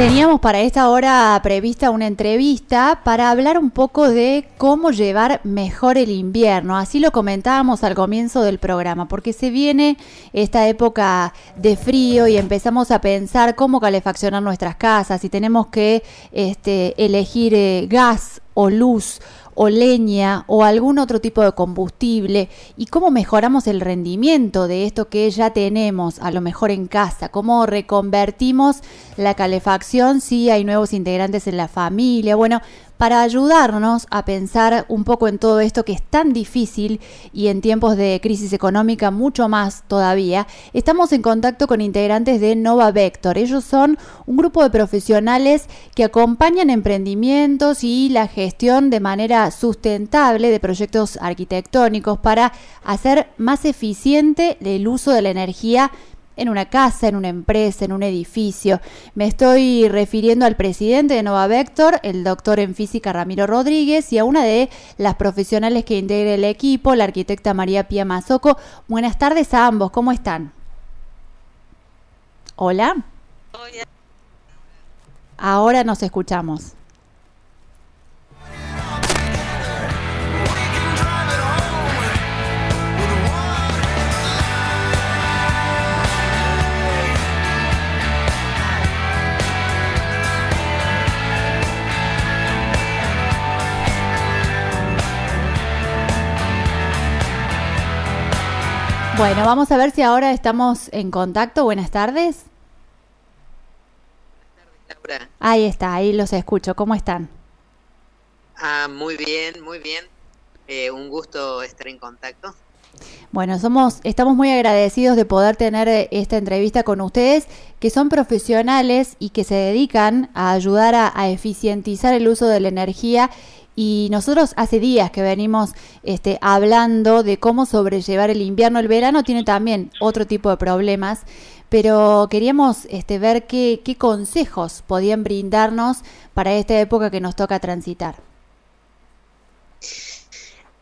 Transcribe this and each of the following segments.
Teníamos para esta hora prevista una entrevista para hablar un poco de cómo llevar mejor el invierno. Así lo comentábamos al comienzo del programa, porque se viene esta época de frío y empezamos a pensar cómo calefaccionar nuestras casas, si tenemos que este, elegir eh, gas o luz o leña o algún otro tipo de combustible y cómo mejoramos el rendimiento de esto que ya tenemos a lo mejor en casa, cómo reconvertimos la calefacción si hay nuevos integrantes en la familia. Bueno, para ayudarnos a pensar un poco en todo esto que es tan difícil y en tiempos de crisis económica mucho más todavía, estamos en contacto con integrantes de Nova Vector. Ellos son un grupo de profesionales que acompañan emprendimientos y la gestión de manera sustentable de proyectos arquitectónicos para hacer más eficiente el uso de la energía en una casa, en una empresa, en un edificio. Me estoy refiriendo al presidente de Nova Vector, el doctor en física Ramiro Rodríguez, y a una de las profesionales que integra el equipo, la arquitecta María Pía Mazoco. Buenas tardes a ambos, ¿cómo están? Hola. Ahora nos escuchamos. Bueno, vamos a ver si ahora estamos en contacto. Buenas tardes. Buenas tardes, Laura. Ahí está, ahí los escucho. ¿Cómo están? Ah, muy bien, muy bien. Eh, un gusto estar en contacto. Bueno, somos, estamos muy agradecidos de poder tener eh, esta entrevista con ustedes, que son profesionales y que se dedican a ayudar a eficientizar el uso de la energía y nosotros hace días que venimos este, hablando de cómo sobrellevar el invierno. El verano tiene también otro tipo de problemas, pero queríamos este, ver qué, qué consejos podían brindarnos para esta época que nos toca transitar.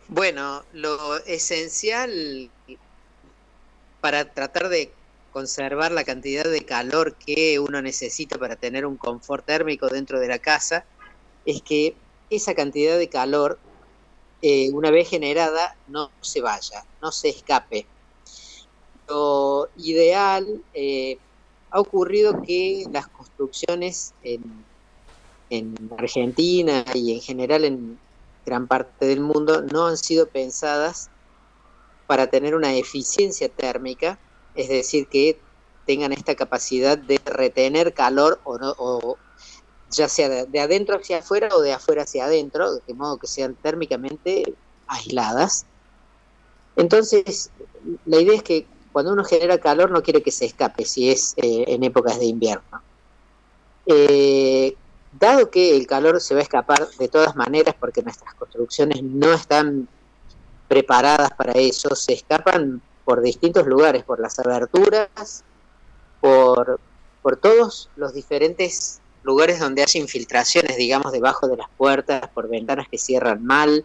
Bueno, lo esencial para tratar de conservar la cantidad de calor que uno necesita para tener un confort térmico dentro de la casa es que esa cantidad de calor, eh, una vez generada, no se vaya, no se escape. Lo ideal eh, ha ocurrido que las construcciones en, en Argentina y en general en gran parte del mundo no han sido pensadas para tener una eficiencia térmica, es decir, que tengan esta capacidad de retener calor o, no, ya sea de, adentro hacia afuera o de afuera hacia adentro, de modo que sean térmicamente aisladas. Entonces, la idea es que cuando uno genera calor no quiere que se escape si es eh, en épocas de invierno. Eh, dado que el calor se va a escapar de todas maneras porque nuestras construcciones no están preparadas para eso, se escapan por distintos lugares, por las aberturas, por, por todos los diferentes lugares donde hay infiltraciones, digamos, debajo de las puertas, por ventanas que cierran mal.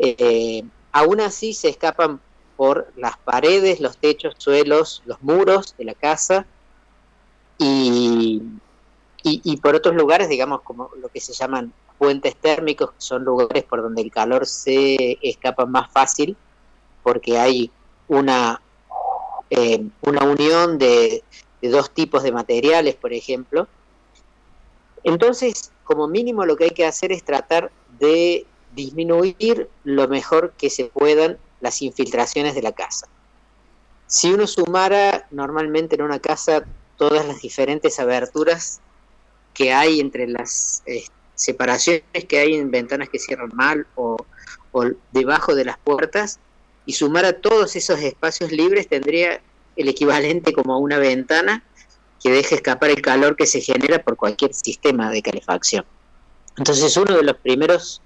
Eh, aún así se escapan por las paredes, los techos, suelos, los muros de la casa y, y, por otros lugares, digamos, como lo que se llaman puentes térmicos, que son lugares por donde el calor se escapa más fácil, porque hay una, eh, una unión de dos tipos de materiales, por ejemplo, entonces, como mínimo lo que hay que hacer es tratar de disminuir lo mejor que se puedan las infiltraciones de la casa. Si uno sumara normalmente en una casa todas las diferentes aberturas que hay entre las eh, separaciones que hay en ventanas que cierran mal o, o debajo de las puertas, y sumara todos esos espacios libres tendría el equivalente como a una ventana que deje escapar el calor que se genera por cualquier sistema de calefacción. Entonces uno de los primeros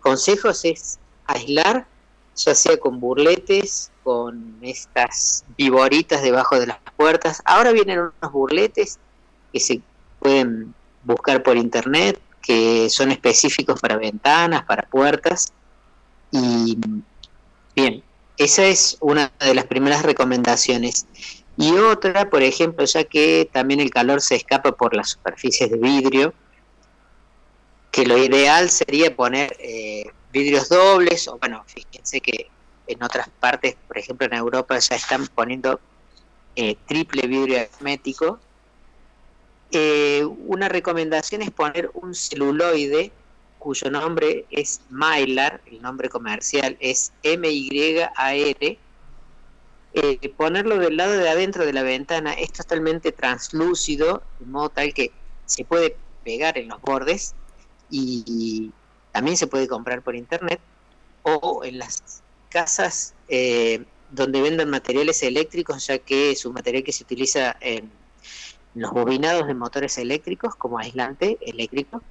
consejos es aislar, ya sea con burletes, con estas viboritas debajo de las puertas. Ahora vienen unos burletes que se pueden buscar por internet, que son específicos para ventanas, para puertas. Y bien, esa es una de las primeras recomendaciones. Y otra, por ejemplo, ya que también el calor se escapa por las superficies de vidrio, que lo ideal sería poner eh, vidrios dobles, o bueno, fíjense que en otras partes, por ejemplo en Europa, ya están poniendo eh, triple vidrio hermético. Eh, una recomendación es poner un celuloide cuyo nombre es Mylar, el nombre comercial es M-Y-A-R, eh, ponerlo del lado de adentro de la ventana es totalmente translúcido, de modo tal que se puede pegar en los bordes y, también se puede comprar por internet o en las casas eh, donde vendan materiales eléctricos, ya que es un material que se utiliza en los bobinados de motores eléctricos como aislante eléctrico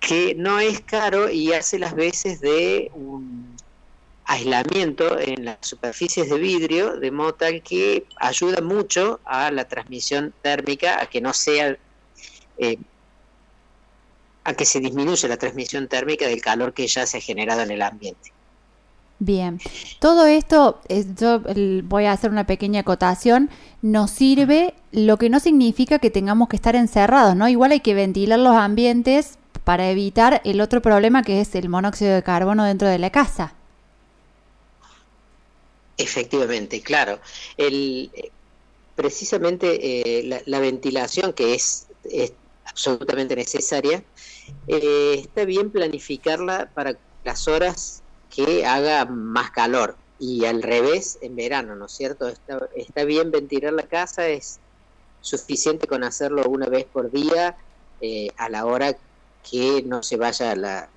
que no es caro y hace las veces de un aislamiento en las superficies de vidrio, de modo tal que ayuda mucho a la transmisión térmica, a que no sea, eh, a que se disminuya la transmisión térmica del calor que ya se ha generado en el ambiente. Bien, todo esto, yo voy a hacer una pequeña acotación, nos sirve, lo que no significa que tengamos que estar encerrados, ¿no? Igual hay que ventilar los ambientes para evitar el otro problema que es el monóxido de carbono dentro de la casa. Efectivamente, claro. El, eh, precisamente eh, la, ventilación, que es, absolutamente necesaria, eh, está bien planificarla para las horas que haga más calor y al revés en verano, ¿no es cierto? Está, está bien ventilar la casa, es suficiente con hacerlo una vez por día a la hora que no se vaya la,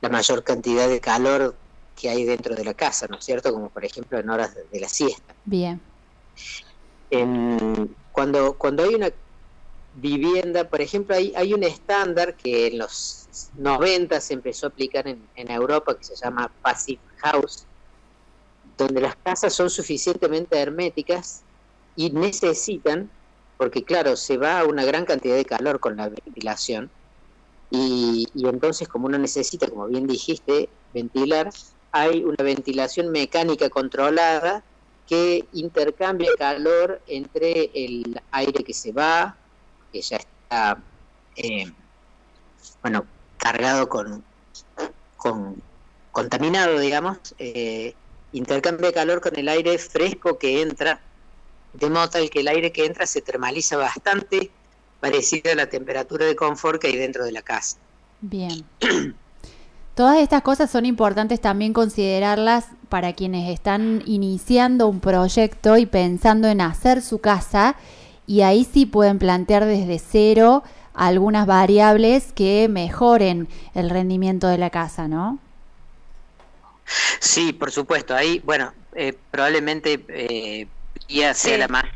la mayor cantidad de calor que hay dentro de la casa, ¿no es cierto? Como por ejemplo en horas de, la siesta. Bien. cuando, cuando hay una vivienda, por ejemplo, hay, hay un estándar que en los 90 se empezó a aplicar en, en Europa que se llama Passive House, donde las casas son suficientemente herméticas y necesitan porque claro, se va a una gran cantidad de calor con la ventilación y, entonces como uno necesita, como bien dijiste, ventilar, hay una ventilación mecánica controlada que intercambia calor entre el aire que se va, que ya está, eh, bueno, cargado con, con contaminado, digamos, eh, intercambia calor con el aire fresco que entra de modo tal que el aire que entra se termaliza bastante, parecido a la temperatura de confort que hay dentro de la casa. Bien. Todas estas cosas son importantes también considerarlas para quienes están iniciando un proyecto y pensando en hacer su casa y ahí sí pueden plantear desde cero algunas variables que mejoren el rendimiento de la casa, ¿no? Sí, por supuesto. Ahí, bueno, eh, probablemente eh, sea la más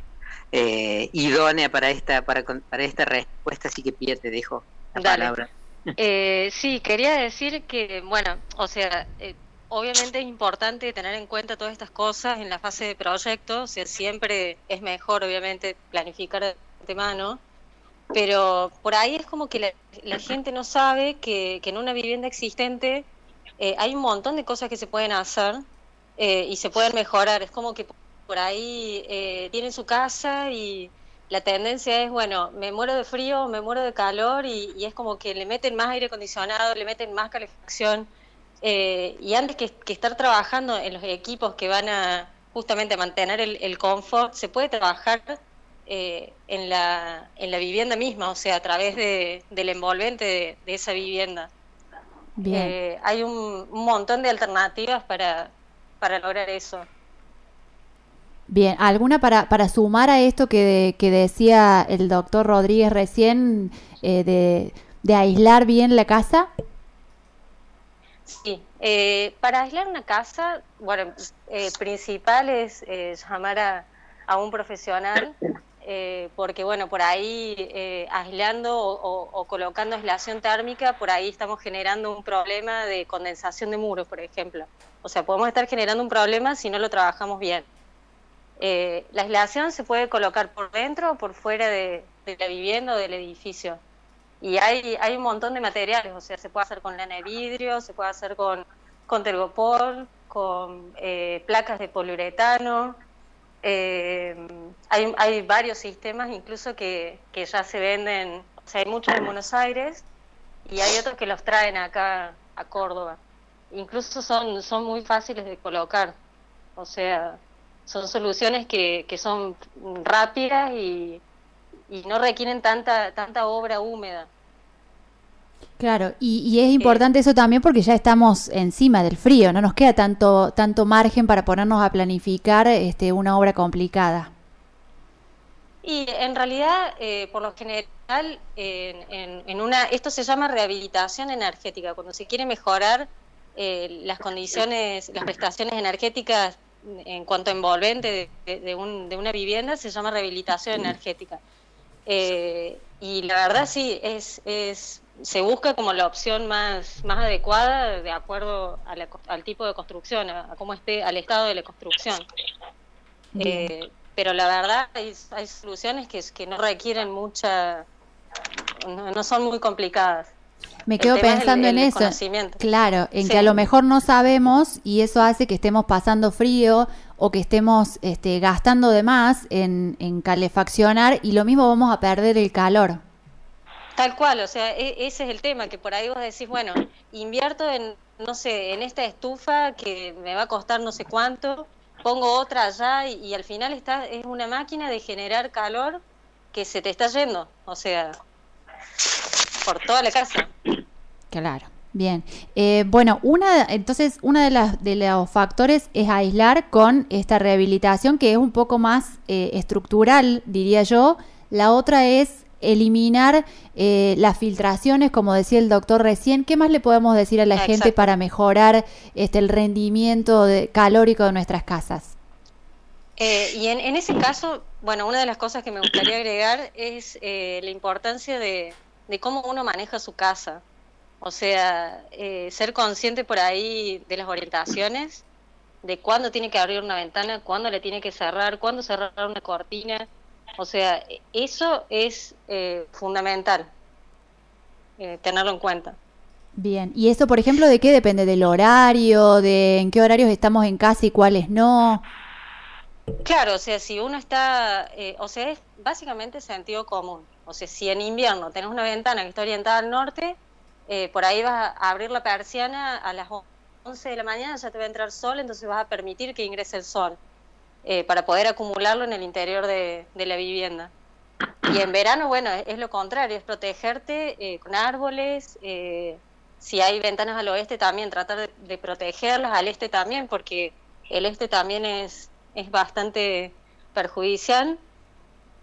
eh, idónea para esta para, para esta respuesta, así que Pia te dejo la palabra. Eh, sí, quería decir que, bueno, o sea, eh, obviamente es importante tener en cuenta todas estas cosas en la fase de proyecto, o sea, siempre es mejor, obviamente, planificar de antemano, pero por ahí es como que la, gente no sabe que, que, en una vivienda existente hay un montón de cosas que se pueden hacer y se pueden mejorar, es como que por ahí eh, tienen su casa y la tendencia es, bueno, me muero de frío, me muero de calor y, es como que le meten más aire acondicionado, le meten más calefacción eh, y antes que, estar trabajando en los equipos que van a justamente mantener el, confort, se puede trabajar eh, en, la, en la vivienda misma, o sea, a través de, del envolvente de, esa vivienda. Eh, hay un, un, montón de alternativas para, para lograr eso. Bien, ¿alguna para, para sumar a esto que, que decía el doctor Rodríguez recién eh, de, aislar bien la casa? Sí, eh, para aislar una casa, bueno, eh, principal es llamar a, a, un profesional, porque bueno, por ahí aislando o, o, colocando aislación térmica, por ahí estamos generando un problema de condensación de muros, por ejemplo. O sea, podemos estar generando un problema si no lo trabajamos bien. Eh, la aislación se puede colocar por dentro o por fuera de, la vivienda o del edificio. Y hay, un montón de materiales, o sea, se puede hacer con lana de vidrio, se puede hacer con, con tergopor, con eh, placas de poliuretano. Eh, hay, hay, varios sistemas incluso que, que, ya se venden, o sea, hay muchos en Buenos Aires y hay otros que los traen acá a Córdoba. Incluso son, son muy fáciles de colocar, o sea, son soluciones que, que son rápidas y, y no requieren tanta, tanta obra húmeda. Claro, y, es importante eso también porque ya estamos encima del frío, no nos queda tanto, tanto margen para ponernos a planificar este, una obra complicada. Y en realidad, eh, por lo general, en, en, una, esto se llama rehabilitación energética, cuando se quiere mejorar eh, las condiciones, las prestaciones energéticas en cuanto a envolvente de, de, un, de una vivienda, se llama rehabilitación energética. Eh, y la verdad sí, es, es se busca como la opción más, más adecuada de acuerdo al tipo de construcción, a, cómo esté, al estado de la construcción. Eh, pero la verdad hay, hay soluciones que, que no requieren mucha, no, son muy complicadas. Me quedo pensando en eso. Claro, en que a lo mejor no sabemos y eso hace que estemos pasando frío o que estemos este, gastando de más en, en calefaccionar y lo mismo vamos a perder el calor. Tal cual, o sea, e, ese es el tema, que por ahí vos decís, bueno, invierto en, no sé, en esta estufa que me va a costar no sé cuánto, pongo otra allá y, al final está, es una máquina de generar calor que se te está yendo, o sea, por toda la casa. Claro. Bien, eh, bueno, una, entonces uno de, las, de los factores es aislar con esta rehabilitación que es un poco más eh, estructural, diría yo. La otra es eliminar eh, las filtraciones, como decía el doctor recién. ¿Qué más le podemos decir a la gente para mejorar este, el rendimiento de, calórico de nuestras casas? Eh, y en, ese caso, bueno, una de las cosas que me gustaría agregar es la importancia de, cómo uno maneja su casa. O sea, ser consciente por ahí de las orientaciones, de cuándo tiene que abrir una ventana, cuándo le tiene que cerrar, cuándo cerrar una cortina o sea, eso es eh, fundamental, eh, tenerlo en cuenta. Bien, ¿y eso, por ejemplo, de qué depende? ¿Del horario? ¿De en qué horarios estamos en casa y cuáles no? Claro, o sea, si uno está, eh, o sea, es básicamente sentido común. O sea, si en invierno tenés una ventana que está orientada al norte, por ahí vas a abrir la persiana a las 11 de la mañana, ya te va a entrar sol, entonces vas a permitir que ingrese el sol. Eh, para poder acumularlo en el interior de, la vivienda. Y en verano, bueno, es, lo contrario, es protegerte eh, con árboles, eh, si hay ventanas al oeste también, tratar de, protegerlas, al este también, porque el este también es, es bastante perjudicial.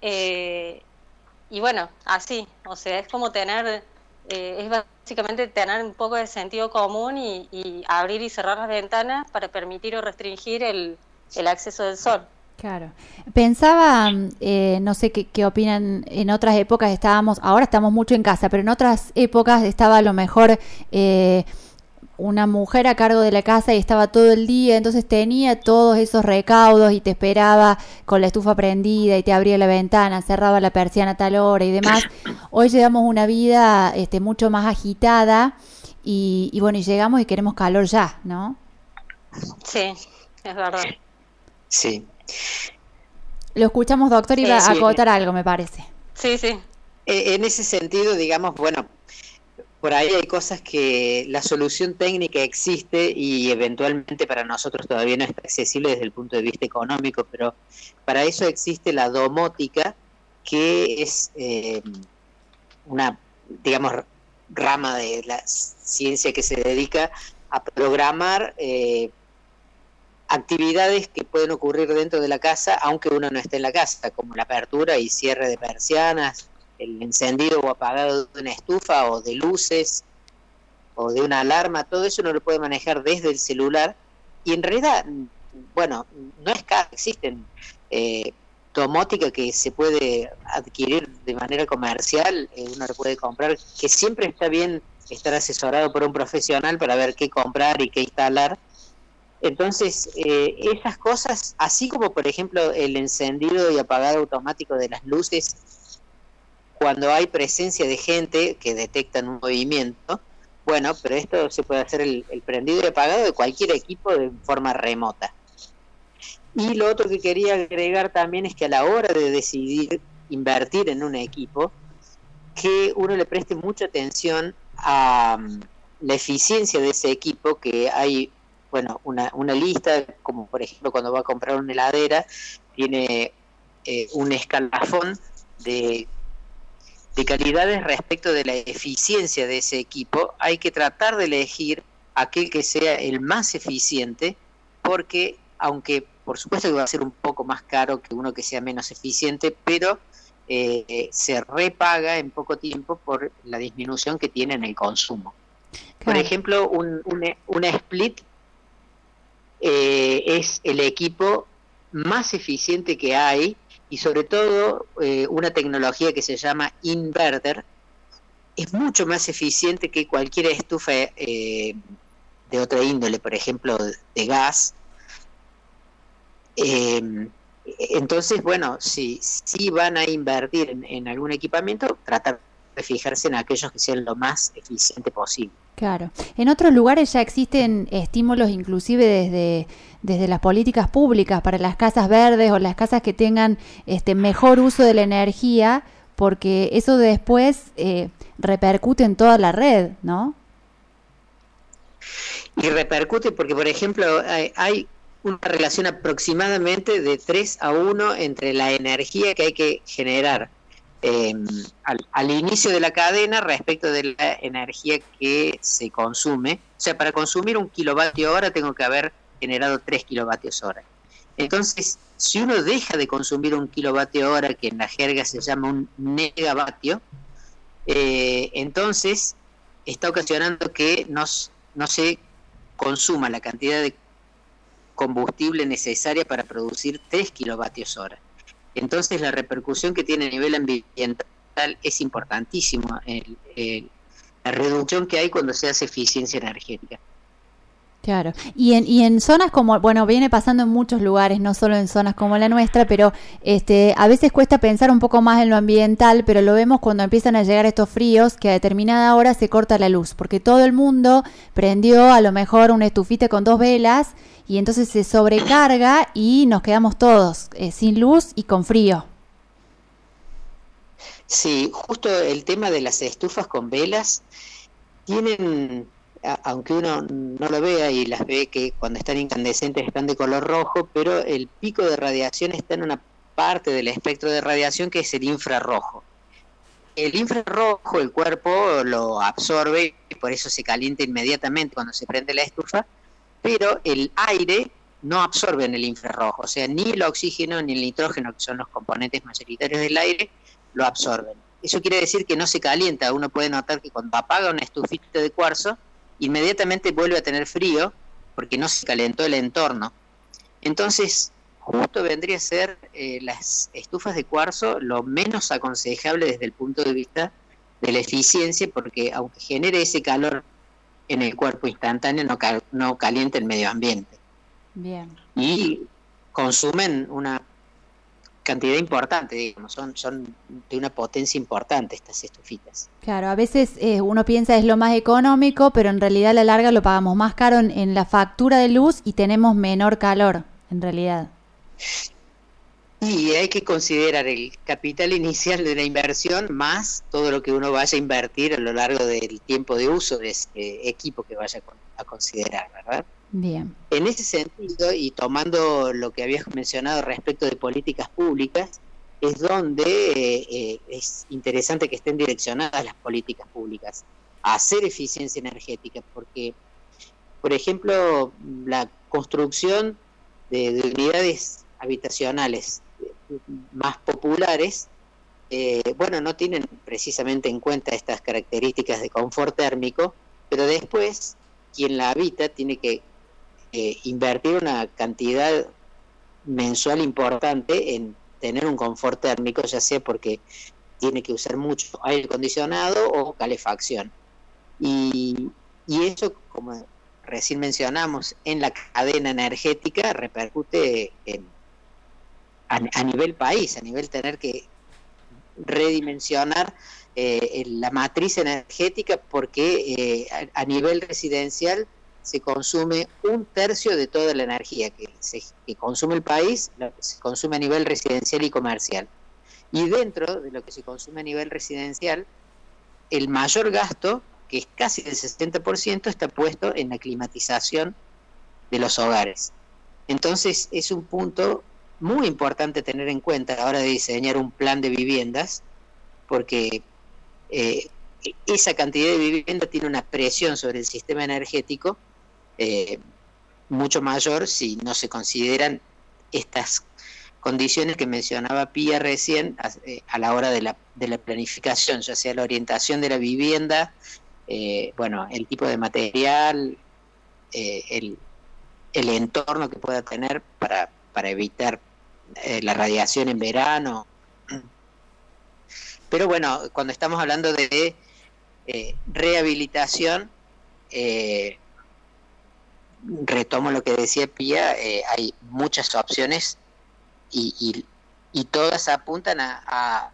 y bueno, así, o sea, es como tener, es básicamente tener un poco de sentido común y abrir y cerrar las ventanas para permitir o restringir el, el acceso del sol. Claro. Pensaba, eh, no sé qué, qué, opinan, en otras épocas estábamos, ahora estamos mucho en casa, pero en otras épocas estaba a lo mejor eh, una mujer a cargo de la casa y estaba todo el día, entonces tenía todos esos recaudos y te esperaba con la estufa prendida y te abría la ventana, cerraba la persiana a tal hora y demás. Hoy llevamos una vida este, mucho más agitada y, y bueno, y llegamos y queremos calor ya, ¿no? Sí, es verdad. Sí. Lo escuchamos, doctor, y va a acotar algo, me parece. Sí, sí. E, en ese sentido, digamos, bueno, por ahí hay cosas que la solución técnica existe y eventualmente para nosotros todavía no está accesible desde el punto de vista económico, pero para eso existe la domótica, que es eh, una, digamos, rama de la ciencia que se dedica a programar eh, actividades que pueden ocurrir dentro de la casa aunque uno no esté en la casa, como la apertura y cierre de persianas, el encendido o apagado de una estufa o de luces o de una alarma, todo eso uno lo puede manejar desde el celular. Y en realidad, bueno, no es caro, existen eh, domótica que se puede adquirir de manera comercial, eh, uno lo puede comprar, que siempre está bien estar asesorado por un profesional para ver qué comprar y qué instalar. Entonces, eh, esas cosas, así como por ejemplo el encendido y apagado automático de las luces, cuando hay presencia de gente que detectan un movimiento, Bueno, pero esto se puede hacer el, prendido y apagado de cualquier equipo de forma remota. Y lo otro que quería agregar también es que a la hora de decidir invertir en un equipo, que uno le preste mucha atención a mm, la eficiencia de ese equipo, que hay, bueno, una, una lista, como por ejemplo cuando va a comprar una heladera, tiene eh, un escalafón de de calidades respecto de la eficiencia de ese equipo, hay que tratar de elegir aquel que sea el más eficiente, porque aunque por supuesto que va a ser un poco más caro que uno que sea menos eficiente, pero eh, se repaga en poco tiempo por la disminución que tiene en el consumo. Por ejemplo, un, una split eh, es el equipo más eficiente que hay y sobre todo eh, una tecnología que se llama inverter es mucho más eficiente que cualquier estufa eh, de otra índole, por ejemplo, de gas. Eh, entonces, bueno, si, si van a invertir en, en algún equipamiento, tratar de fijarse en aquellos que sean lo más eficiente posible. Claro. En otros lugares ya existen estímulos inclusive desde, desde las políticas públicas para las casas verdes o las casas que tengan este mejor uso de la energía, porque eso después eh, repercute en toda la red, ¿no? Y repercute porque, por ejemplo, hay, una relación aproximadamente de 3 a 1 entre la energía que hay que generar eh, al, inicio de la cadena respecto de la energía que se consume. O sea, para consumir un kilovatio hora tengo que haber generado 3 kilovatios hora. Entonces, si uno deja de consumir un kilovatio hora, que en la jerga se llama un megavatio, eh, entonces está ocasionando que nos, no se consuma la cantidad de combustible necesaria para producir 3 kilovatios hora. Entonces la repercusión que tiene a nivel ambiental es importantísima, la reducción que hay cuando se hace eficiencia energética. Claro, y en, y en zonas como, bueno, viene pasando en muchos lugares, no solo en zonas como la nuestra, pero este, a veces cuesta pensar un poco más en lo ambiental, pero lo vemos cuando empiezan a llegar estos fríos, que a determinada hora se corta la luz, porque todo el mundo prendió a lo mejor una estufita con dos velas y entonces se sobrecarga y nos quedamos todos eh, sin luz y con frío. Sí, justo el tema de las estufas con velas tienen, aunque uno no lo vea y las ve que cuando están incandescentes están de color rojo, pero el pico de radiación está en una parte del espectro de radiación que es el infrarrojo. El infrarrojo el cuerpo lo absorbe y por eso se calienta inmediatamente cuando se prende la estufa pero el aire no absorbe en el infrarrojo, o sea, ni el oxígeno ni el nitrógeno, que son los componentes mayoritarios del aire, lo absorben. Eso quiere decir que no se calienta, uno puede notar que cuando apaga una estufita de cuarzo, inmediatamente vuelve a tener frío porque no se calentó el entorno. Entonces, justo vendría a ser eh, las estufas de cuarzo lo menos aconsejable desde el punto de vista de la eficiencia, porque aunque genere ese calor en el cuerpo instantáneo no, no calienta el medio ambiente. Bien. Y consumen una cantidad importante, digamos, son, son de una potencia importante estas estufitas. Claro, a veces eh, uno piensa es lo más económico, pero en realidad a la larga lo pagamos más caro en la factura de luz y tenemos menor calor, en realidad. Y hay que considerar el capital inicial de la inversión más todo lo que uno vaya a invertir a lo largo del tiempo de uso de ese equipo que vaya a considerar, ¿verdad? Bien. En ese sentido, y tomando lo que habías mencionado respecto de políticas públicas, es donde eh, eh, es interesante que estén direccionadas las políticas públicas a hacer eficiencia energética, porque, por ejemplo, la construcción de unidades habitacionales más populares, eh, bueno, no tienen precisamente en cuenta estas características de confort térmico, pero después quien la habita tiene que eh, invertir una cantidad mensual importante en tener un confort térmico, ya sea porque tiene que usar mucho aire acondicionado o calefacción. Y, y eso, como recién mencionamos, en la cadena energética repercute en a, nivel país, a nivel tener que redimensionar eh, la matriz energética porque a, nivel residencial se consume un tercio de toda la energía que, se, que consume el país, se consume a nivel residencial y comercial. Y dentro de lo que se consume a nivel residencial, el mayor gasto, que es casi del 60%, está puesto en la climatización de los hogares. Entonces es un punto muy importante tener en cuenta a la hora de diseñar un plan de viviendas, porque eh, esa cantidad de vivienda tiene una presión sobre el sistema energético eh, mucho mayor si no se consideran estas condiciones que mencionaba Pía recién a, eh, la hora de la, de la, planificación, ya sea la orientación de la vivienda, eh, bueno, el tipo de material, el, entorno que pueda tener para evitar la radiación en verano. Pero bueno, cuando estamos hablando de rehabilitación, retomo lo que decía Pía, hay muchas opciones y, y, todas apuntan a,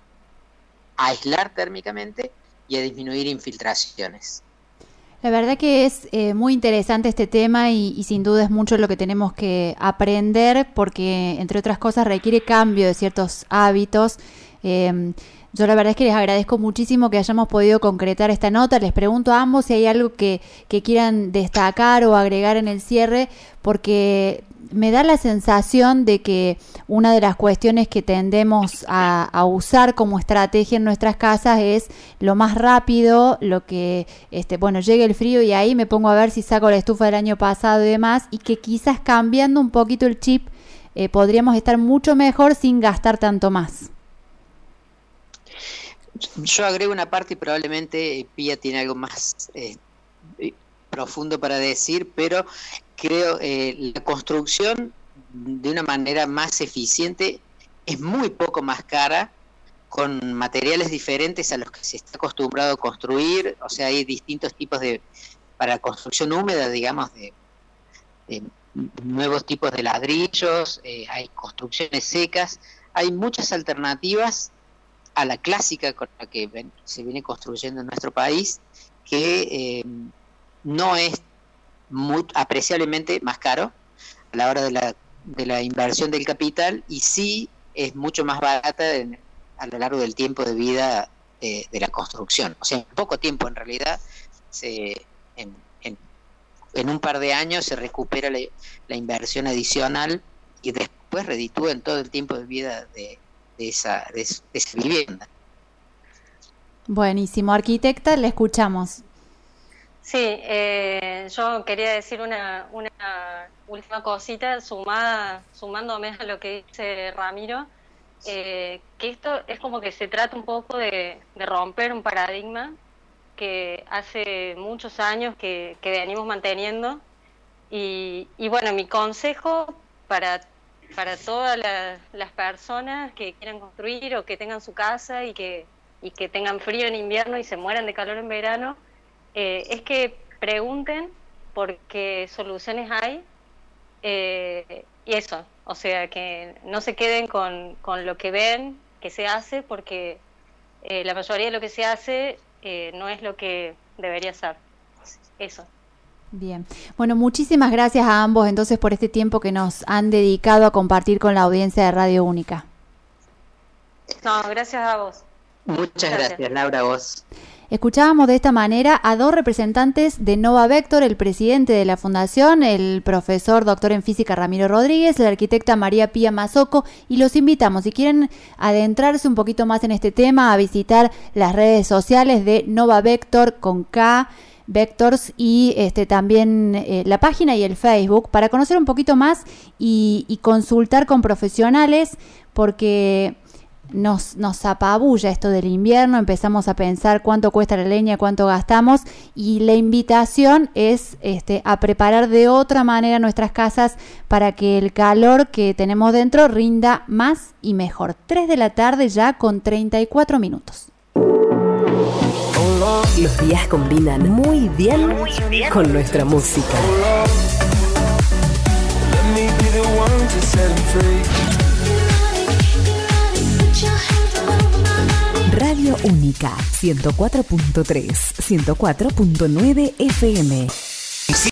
aislar térmicamente y a disminuir infiltraciones. La verdad que es eh, muy interesante este tema y, sin duda es mucho lo que tenemos que aprender porque, entre otras cosas, requiere cambio de ciertos hábitos. Eh, yo la verdad es que les agradezco muchísimo que hayamos podido concretar esta nota. Les pregunto a ambos si hay algo que, que quieran destacar o agregar en el cierre, porque me da la sensación de que una de las cuestiones que tendemos a, usar como estrategia en nuestras casas es lo más rápido, lo que, este, bueno, llegue el frío y ahí me pongo a ver si saco la estufa del año pasado y demás, y que quizás cambiando un poquito el chip eh, podríamos estar mucho mejor sin gastar tanto más. Yo agrego una parte y probablemente Pía tiene algo más eh, profundo para decir, pero creo eh, la construcción de una manera más eficiente es muy poco más cara con materiales diferentes a los que se está acostumbrado a construir, o sea, hay distintos tipos de, para construcción húmeda, digamos, de, nuevos tipos de ladrillos, eh, hay construcciones secas, hay muchas alternativas a la clásica con la que se viene construyendo en nuestro país, que eh, no es muy apreciablemente más caro a la hora de la, de la inversión del capital y sí es mucho más barata a lo largo del tiempo de vida de, la construcción. O sea, en poco tiempo en realidad, se, en, en, un par de años se recupera la, la inversión adicional y después reditúa en todo el tiempo de vida de, de esa, de, esa vivienda. Buenísimo, arquitecta, le escuchamos. Sí, eh, yo quería decir una, una última cosita sumada, sumándome a lo que dice Ramiro, eh, que esto es como que se trata un poco de, romper un paradigma que hace muchos años que, venimos manteniendo y, y bueno, mi consejo para para todas las personas que quieran construir o que tengan su casa y que, y que tengan frío en invierno y se mueran de calor en verano, eh, es que pregunten porque soluciones hay eh, y eso, o sea, que no se queden con, con lo que ven que se hace porque eh, la mayoría de lo que se hace no es lo que debería ser. Eso. Bien, bueno, muchísimas gracias a ambos entonces por este tiempo que nos han dedicado a compartir con la audiencia de Radio Única. No, gracias a vos. Muchas gracias, Laura, a vos. Escuchábamos de esta manera a dos representantes de Nova Vector, el presidente de la fundación, el profesor doctor en física Ramiro Rodríguez, la arquitecta María Pía Mazoco, y los invitamos, si quieren adentrarse un poquito más en este tema, a visitar las redes sociales de Nova Vector con K Vectors y este, también eh, la página y el Facebook para conocer un poquito más y, consultar con profesionales porque nos, nos apabulla esto del invierno, empezamos a pensar cuánto cuesta la leña, cuánto gastamos y la invitación es este, a preparar de otra manera nuestras casas para que el calor que tenemos dentro rinda más y mejor. 3 de la tarde ya con 34 minutos. Los días combinan muy bien, con nuestra música. 104.3, 104.9 FM.